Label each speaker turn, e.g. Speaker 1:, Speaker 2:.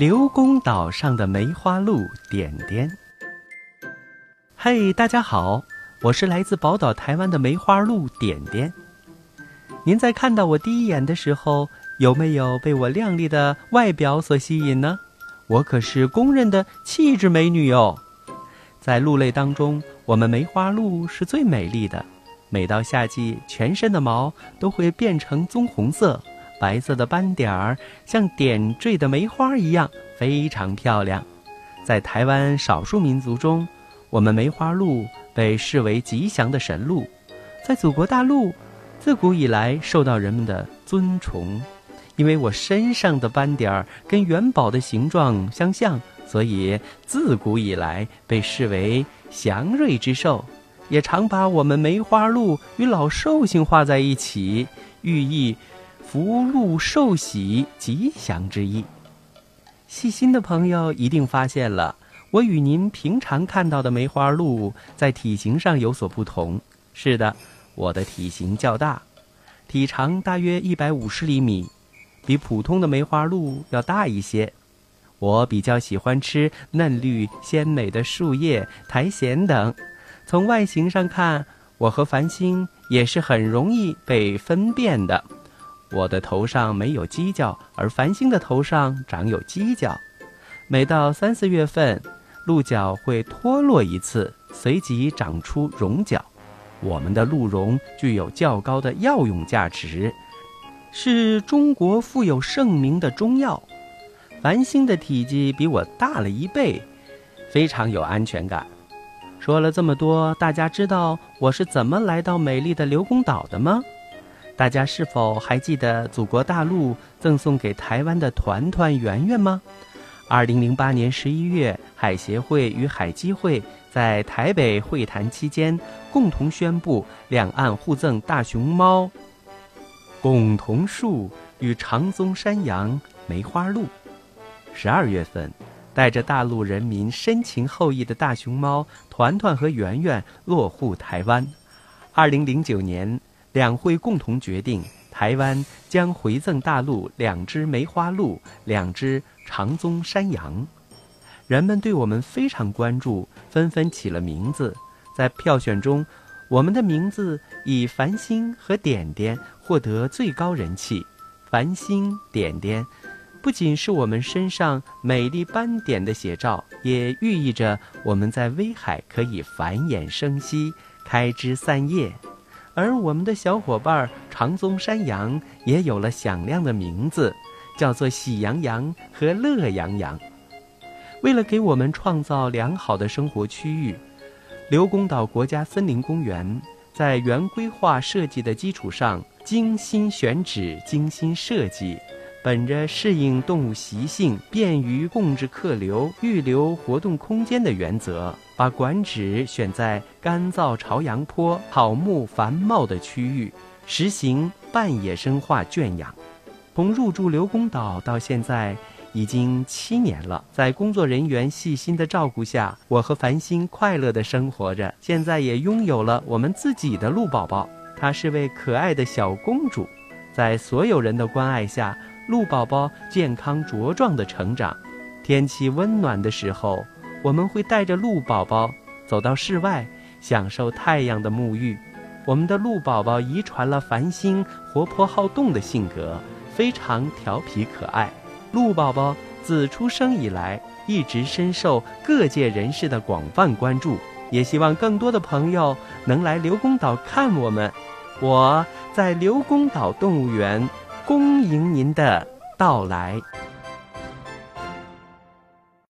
Speaker 1: 刘公岛上的梅花鹿点点。嘿，大家好，我是来自宝岛台湾的梅花鹿点点。您在看到我第一眼的时候，有没有被我靓丽的外表所吸引呢？我可是公认的气质美女哟。在鹿类当中，我们梅花鹿是最美丽的。每到夏季，全身的毛都会变成棕红色，白色的斑点儿像点缀的梅花一样，非常漂亮。在台湾少数民族中，我们梅花鹿被视为吉祥的神鹿。在祖国大陆，自古以来受到人们的尊崇，因为我身上的斑点儿跟元宝的形状相像。所以，自古以来被视为祥瑞之兽，也常把我们梅花鹿与老寿星画在一起，寓意福禄寿喜、吉祥之意。细心的朋友一定发现了，我与您平常看到的梅花鹿在体型上有所不同。是的，我的体型较大，体长大约一百五十厘米，比普通的梅花鹿要大一些。我比较喜欢吃嫩绿鲜美的树叶、苔藓等。从外形上看，我和繁星也是很容易被分辨的。我的头上没有犄角，而繁星的头上长有犄角。每到三四月份，鹿角会脱落一次，随即长出绒角。我们的鹿茸具有较高的药用价值，是中国富有盛名的中药。繁星的体积比我大了一倍，非常有安全感。说了这么多，大家知道我是怎么来到美丽的刘公岛的吗？大家是否还记得祖国大陆赠送给台湾的团团圆圆吗？二零零八年十一月，海协会与海基会在台北会谈期间，共同宣布两岸互赠大熊猫、拱桐树与长鬃山羊、梅花鹿。十二月份，带着大陆人民深情厚谊的大熊猫团团和圆圆落户台湾。二零零九年，两会共同决定，台湾将回赠大陆两只梅花鹿、两只长鬃山羊。人们对我们非常关注，纷纷起了名字。在票选中，我们的名字以繁星和点点获得最高人气。繁星点点。不仅是我们身上美丽斑点的写照，也寓意着我们在威海可以繁衍生息、开枝散叶。而我们的小伙伴长鬃山羊也有了响亮的名字，叫做喜羊羊和乐羊羊。为了给我们创造良好的生活区域，刘公岛国家森林公园在原规划设计的基础上精心选址、精心设计。本着适应动物习性、便于控制客流、预留活动空间的原则，把馆址选在干燥朝阳坡、草木繁茂的区域，实行半野生化圈养。从入住刘公岛到现在已经七年了，在工作人员细心的照顾下，我和繁星快乐地生活着。现在也拥有了我们自己的鹿宝宝，她是位可爱的小公主，在所有人的关爱下。鹿宝宝健康茁壮的成长，天气温暖的时候，我们会带着鹿宝宝走到室外，享受太阳的沐浴。我们的鹿宝宝遗传了繁星活泼好动的性格，非常调皮可爱。鹿宝宝自出生以来，一直深受各界人士的广泛关注，也希望更多的朋友能来刘公岛看我们。我在刘公岛动物园。恭迎您的到来。